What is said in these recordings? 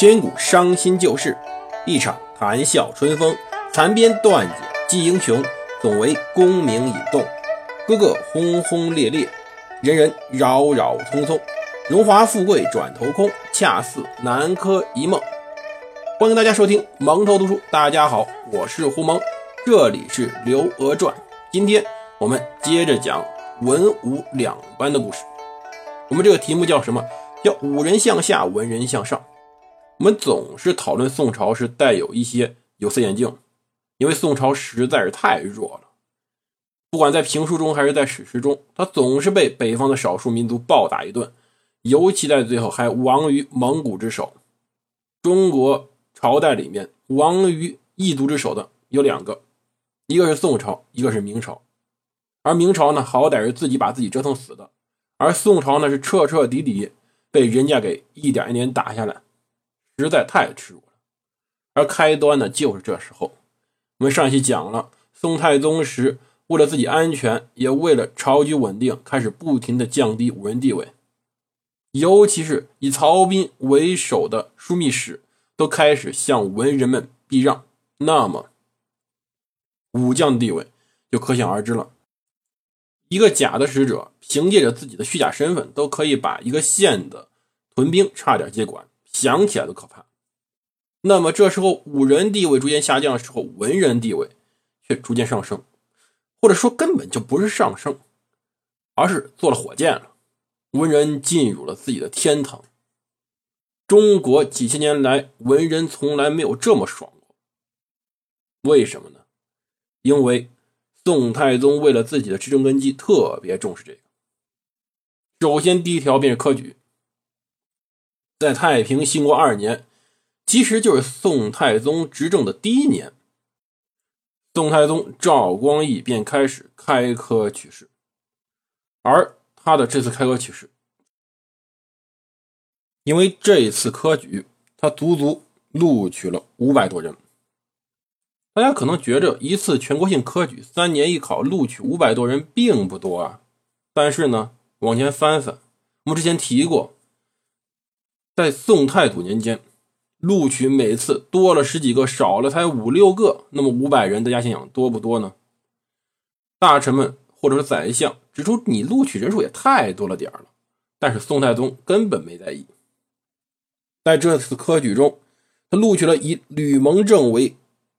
千古伤心旧事，一场谈笑春风。残编断简记英雄，总为功名引动。个个轰轰烈烈，人人扰扰匆匆。荣华富贵转头空，恰似南柯一梦。欢迎大家收听蒙头读书。大家好，我是胡蒙，这里是《刘娥传》。今天我们接着讲文武两班的故事。我们这个题目叫什么？叫武人向下，文人向上。我们总是讨论宋朝是带有一些有色眼镜，因为宋朝实在是太弱了。不管在评书中还是在史实中，他总是被北方的少数民族暴打一顿，尤其在最后还亡于蒙古之手。中国朝代里面亡于异族之手的有两个，一个是宋朝，一个是明朝。而明朝呢，好歹是自己把自己折腾死的。而宋朝呢，是彻彻底底被人家给一点一点打下来，实在太耻辱了。而开端呢，就是这时候。我们上一期讲了，宋太宗时为了自己安全，也为了朝局稳定，开始不停的降低武人地位，尤其是以曹彬为首的枢密使都开始向文人们避让，那么武将地位就可想而知了。一个假的使者，凭借着自己的虚假身份，都可以把一个县的屯兵差点接管，想起来都可怕。那么这时候武人地位逐渐下降的时候，文人地位却逐渐上升，或者说根本就不是上升，而是坐了火箭了。文人进入了自己的天堂。中国几千年来，文人从来没有这么爽过。为什么呢？因为。宋太宗为了自己的执政根基，特别重视这个。首先，第一条便是科举。在太平兴国二年，其实就是宋太宗执政的第一年，宋太宗赵光义便开始开科取士。而他的这次开科取士，因为这一次科举，他足足录取了五百多人。大家可能觉着一次全国性科举三年一考录取五百多人并不多啊，但是呢，往前翻翻，我们之前提过，在宋太祖年间，录取每次多了十几个，少了才五六个，那么五百人，大家想想多不多呢？大臣们或者是宰相指出，你录取人数也太多了点了，但是宋太宗根本没在意。在这次科举中，他录取了以吕蒙正为。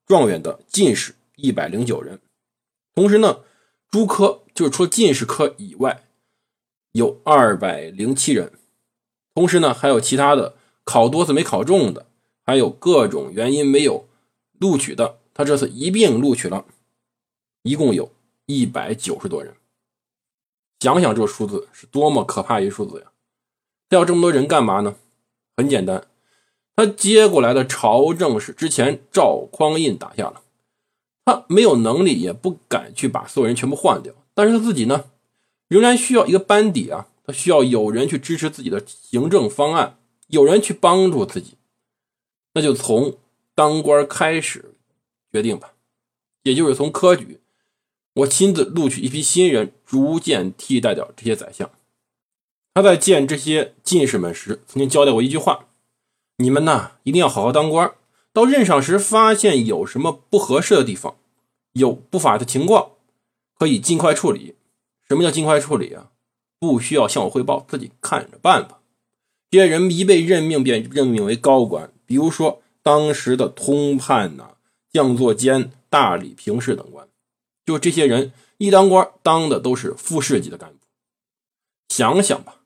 状元的进士一百零九人，同时呢，诸科就是除了进士科以外，有二百零七人，同时呢，还有其他的考多次没考中的，还有各种原因没有录取的，他这次一并录取了，一共有一百九十多人。想想这个数字是多么可怕一个数字呀！要这么多人干嘛呢？很简单。他接过来的朝政是之前赵匡胤打下了，他没有能力，也不敢去把所有人全部换掉。但是他自己呢，仍然需要一个班底啊，需要有人去支持自己的行政方案，有人去帮助自己。那就从当官开始决定吧，也就是从科举，我亲自录取一批新人，逐渐替代掉这些宰相。他在见这些进士们时，曾经交代过一句话。你们呐，一定要好好当官。到任上时，发现有什么不合适的地方，有不法的情况，可以尽快处理。什么叫尽快处理啊？不需要向我汇报，自己看着办吧。这些人一被任命，便任命为高官，比如说当时的通判呐、将作监、大理平事等官。就这些人一当官，当的都是副市级的干部。想想吧，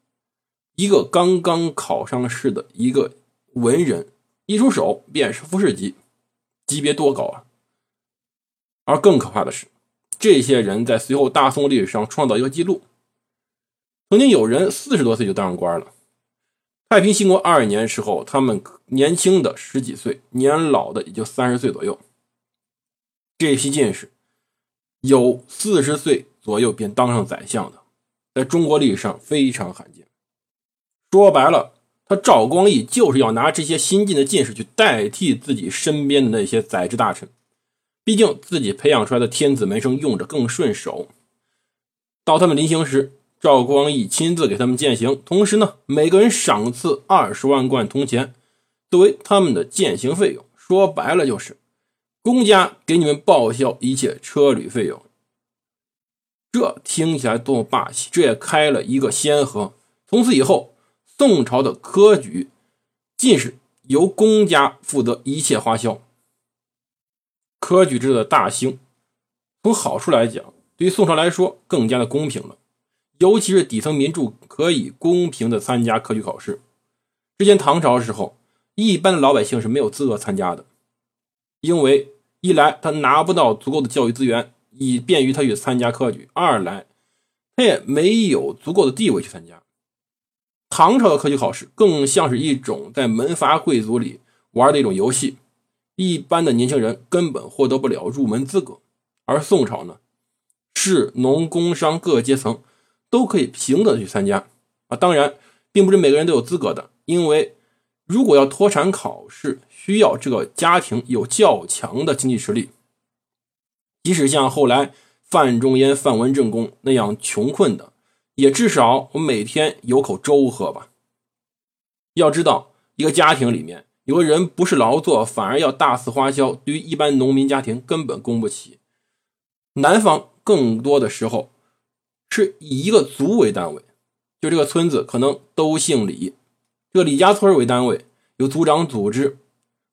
一个刚刚考上试的一个。文人一出手便是副市级，级别多高啊！而更可怕的是，这些人在随后大宋历史上创造一个记录：曾经有人四十多岁就当上官了。太平兴国二年时候，他们年轻的十几岁，年老的也就三十岁左右。这批进士有四十岁左右便当上宰相的，在中国历史上非常罕见。说白了。他赵光义就是要拿这些新进的进士去代替自己身边的那些宰治大臣，毕竟自己培养出来的天子门生用着更顺手。到他们临行时，赵光义亲自给他们践行，同时呢，每个人赏赐二十万贯铜钱，作为他们的践行费用。说白了就是公家给你们报销一切车旅费用。这听起来多么霸气！这也开了一个先河。从此以后，宋朝的科举进士由公家负责一切花销。科举制的大兴，从好处来讲，对于宋朝来说更加的公平了。尤其是底层民众可以公平的参加科举考试。之前唐朝的时候，一般的老百姓是没有资格参加的，因为一来他拿不到足够的教育资源，以便于他去参加科举；二来他也没有足够的地位去参加。唐朝的科举考试更像是一种在门阀贵族里玩的一种游戏，一般的年轻人根本获得不了入门资格。而宋朝呢，士农工商各阶层。都可以平等的去参加啊，当然，并不是每个人都有资格的，因为如果要脱产考试，需要这个家庭有较强的经济实力。即使像后来范仲淹、范文正公那样穷困的，也至少我每天有口粥喝吧。要知道，一个家庭里面有个人不是劳作，反而要大肆花销，对于一般农民家庭根本供不起。南方更多的时候。是以一个族为单位，就这个村子可能都姓李，这个李家村为单位，由族长组织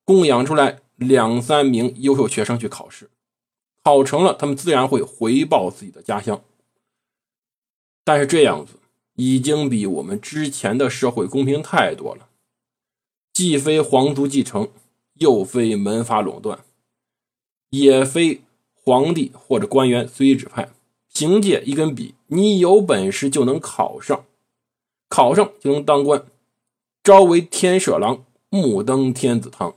供养出来两三名优秀学生去考试，考成了，他们自然会回报自己的家乡。但是这样子已经比我们之前的社会公平太多了，既非皇族继承，又非门阀垄断，也非皇帝或者官员随意指派。凭借一根笔，你有本事就能考上，考上就能当官，朝为天舍郎，暮登天子堂。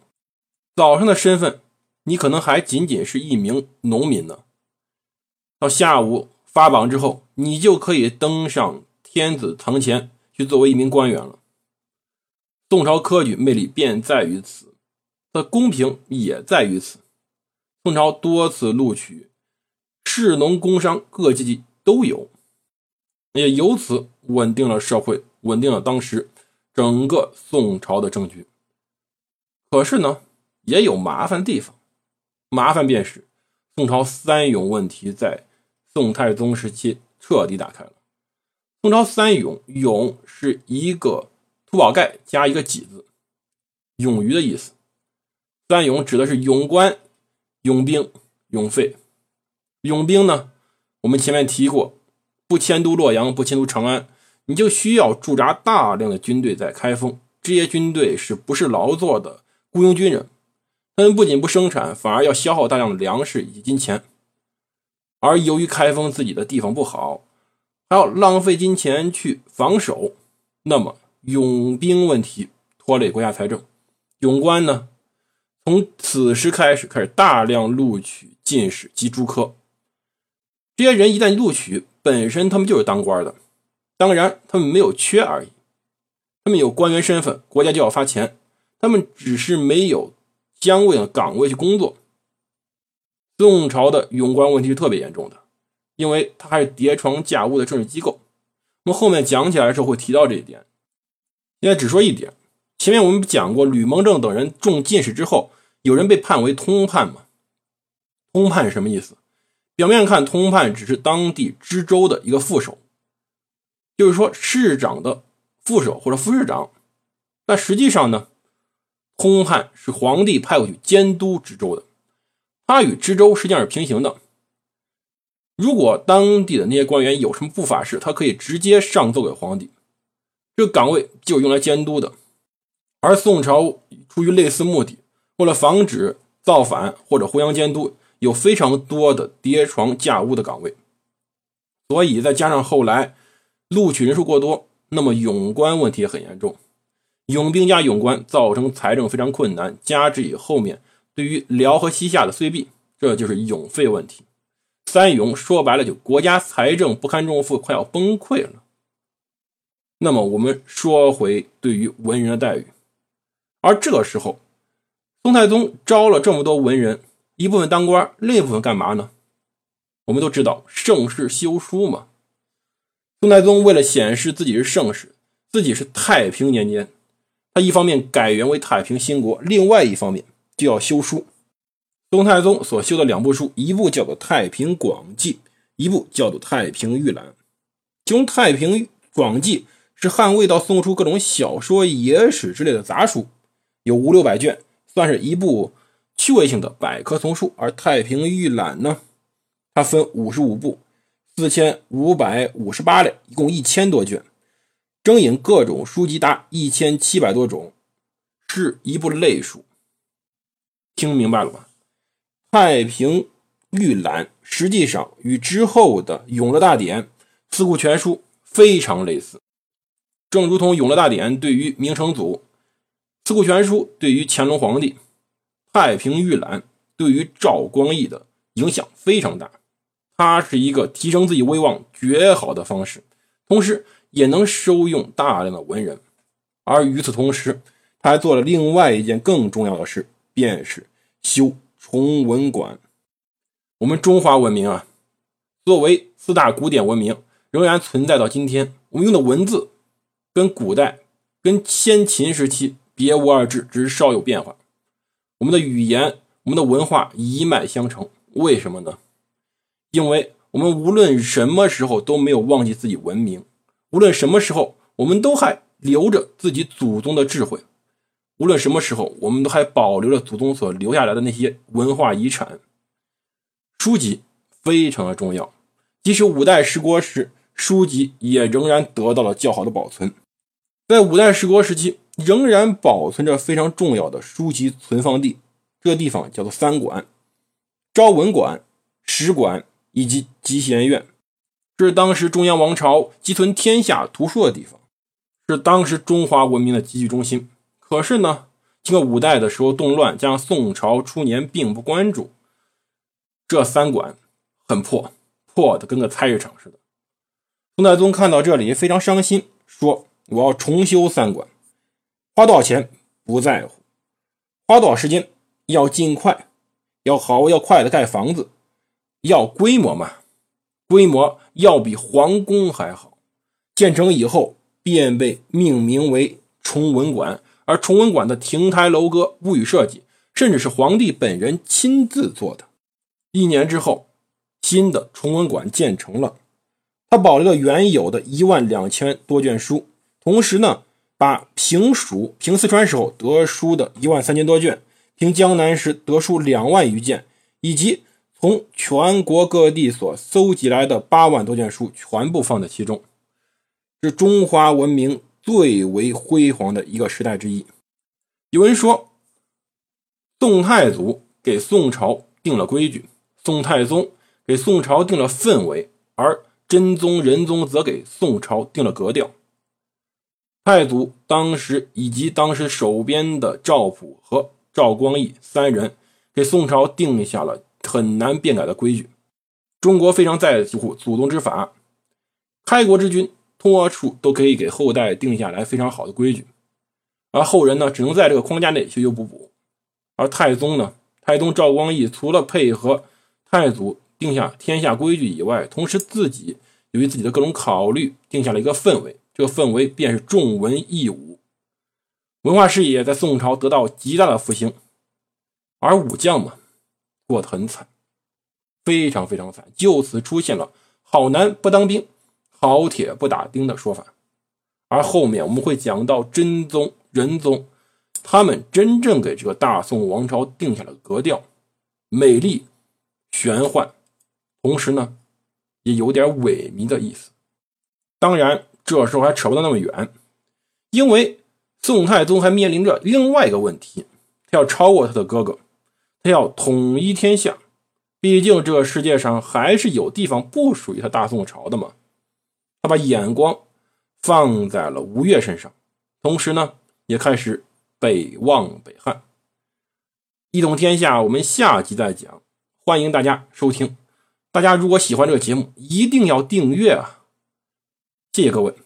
早上的身份，你可能还仅仅是一名农民呢。到下午发榜之后，你就可以登上天子堂前去作为一名官员了。宋朝科举魅力便在于此，的公平也在于此。宋朝多次录取。士农工商各阶级都有，也由此稳定了社会，稳定了当时整个宋朝的政局。可是呢，也有麻烦地方，麻烦便是宋朝三勇问题在宋太宗时期彻底打开了。宋朝三勇，勇是一个土宝盖加一个己字，勇于的意思。三勇指的是勇官、勇兵、勇费。勇兵呢？我们前面提过，不迁都洛阳，不迁都长安，你就需要驻扎大量的军队在开封。这些军队是不是劳作的雇佣军人？他们不仅不生产，反而要消耗大量的粮食以及金钱。而由于开封自己的地方不好，还要浪费金钱去防守，那么勇兵问题拖累国家财政。勇官呢？从此时开始，开始大量录取进士及诸科。这些人一旦录取，本身他们就是当官的，当然他们没有缺而已，他们有官员身份，国家就要发钱，他们只是没有相应的岗位去工作。宋朝的勇官问题是特别严重的，因为他还是叠床架屋的政治机构。我们后面讲起来的时候会提到这一点。现在只说一点，前面我们讲过，吕蒙正等人中进士之后，有人被判为通判嘛？通判是什么意思？表面看，通判只是当地知州的一个副手，就是说市长的副手或者副市长。但实际上呢，通判是皇帝派过去监督知州的，他与知州实际上是平行的。如果当地的那些官员有什么不法事，他可以直接上奏给皇帝，这个岗位就用来监督的。而宋朝出于类似目的，为了防止造反或者互相监督。有非常多的叠床架屋的岗位，所以再加上后来录取人数过多，那么勇官问题很严重。勇兵加勇官造成财政非常困难，加之以后面对于辽和西夏的岁币，这就是勇费问题。三勇说白了就国家财政不堪重负，快要崩溃了。那么我们说回对于文人的待遇，而这个时候，宋太宗招了这么多文人。一部分当官，另一部分干嘛呢？我们都知道盛世修书嘛。宋太宗为了显示自己是盛世，自己是太平年间，他一方面改元为太平兴国，另外一方面就要修书。宋太宗所修的两部书，一部叫做《太平广记》，一部叫做《太平御览》。其中《太平广记》是汉魏到宋初各种小说、野史之类的杂书，有五六百卷，算是一部趣味性的百科丛书。而《太平御览》呢，它分五十五部，四千五百五十八类，一共一千多卷，征引各种书籍达一千七百多种，是一部类书。听明白了吧？《太平御览》实际上与之后的《永乐大典》《四库全书》非常类似，正如同《永乐大典》对于明成祖，《四库全书》对于乾隆皇帝，《太平御览》对于赵光义的影响非常大。它是一个提升自己威望绝好的方式，同时也能收用大量的文人。而与此同时，他还做了另外一件更重要的事，便是修。崇文馆，我们中华文明啊，作为四大古典文明，仍然存在到今天。我们用的文字跟古代、跟先秦时期别无二致，只是稍有变化。我们的语言、我们的文化一脉相承，为什么呢？因为我们无论什么时候都没有忘记自己文明，无论什么时候，我们都还留着自己祖宗的智慧。无论什么时候，我们都还保留了祖宗所留下来的那些文化遗产。书籍非常的重要，即使五代十国时，书籍也仍然得到了较好的保存。在五代十国时期，仍然保存着非常重要的书籍存放地，这个地方叫做三馆：昭文馆、史馆以及集贤院。是当时中央王朝积存天下图书的地方，是当时中华文明的集聚中心。可是呢，经过五代的时候动乱，加上宋朝初年并不关注，这三馆很破，破的跟个菜市场似的。宋太宗看到这里非常伤心，说：“我要重修三馆，花多少钱？不在乎，花多少时间？要尽快，要好要快的盖房子，要规模嘛，规模要比皇宫还好。建成以后便被命名为崇文馆。”而崇文馆的亭台楼阁、屋宇设计，甚至是皇帝本人亲自做的。一年之后，新的崇文馆建成了，它保留了原有的一万两千多卷书，同时呢，把平蜀、平四川时候得书的一万三千多卷，平江南时得书两万余件，以及从全国各地所搜集来的八万多卷书，全部放在其中，是中华文明。最为辉煌的一个时代之一。有人说，宋太祖给宋朝定了规矩，宋太宗给宋朝定了氛围，而真宗、仁宗则给宋朝定了格调。太祖当时以及当时守边的赵普和赵光义三人，给宋朝定下了很难变改的规矩。中国非常在乎祖宗之法，开国之君。多处都可以给后代定下来非常好的规矩，而后人呢，只能在这个框架内修修补补。而太宗呢，太宗赵光义除了配合太祖定下天下规矩以外，同时自己由于自己的各种考虑，定下了一个氛围。这个氛围便是重文抑武，文化事业在宋朝得到极大的复兴。而武将嘛，过得很惨，非常非常惨，就此出现了“好男不当兵”。好铁不打钉的说法，而后面我们会讲到真宗、仁宗，他们真正给这个大宋王朝定下了格调，美丽、玄幻，同时呢，也有点萎靡的意思。当然，这时候还扯不到那么远，因为宋太宗还面临着另外一个问题，他要超过他的哥哥，他要统一天下。毕竟这个世界上还是有地方不属于他大宋朝的嘛。他把眼光放在了吴越身上，同时呢，也开始北望北汉。一统天下，我们下集再讲，欢迎大家收听。大家如果喜欢这个节目，一定要订阅啊！谢谢各位。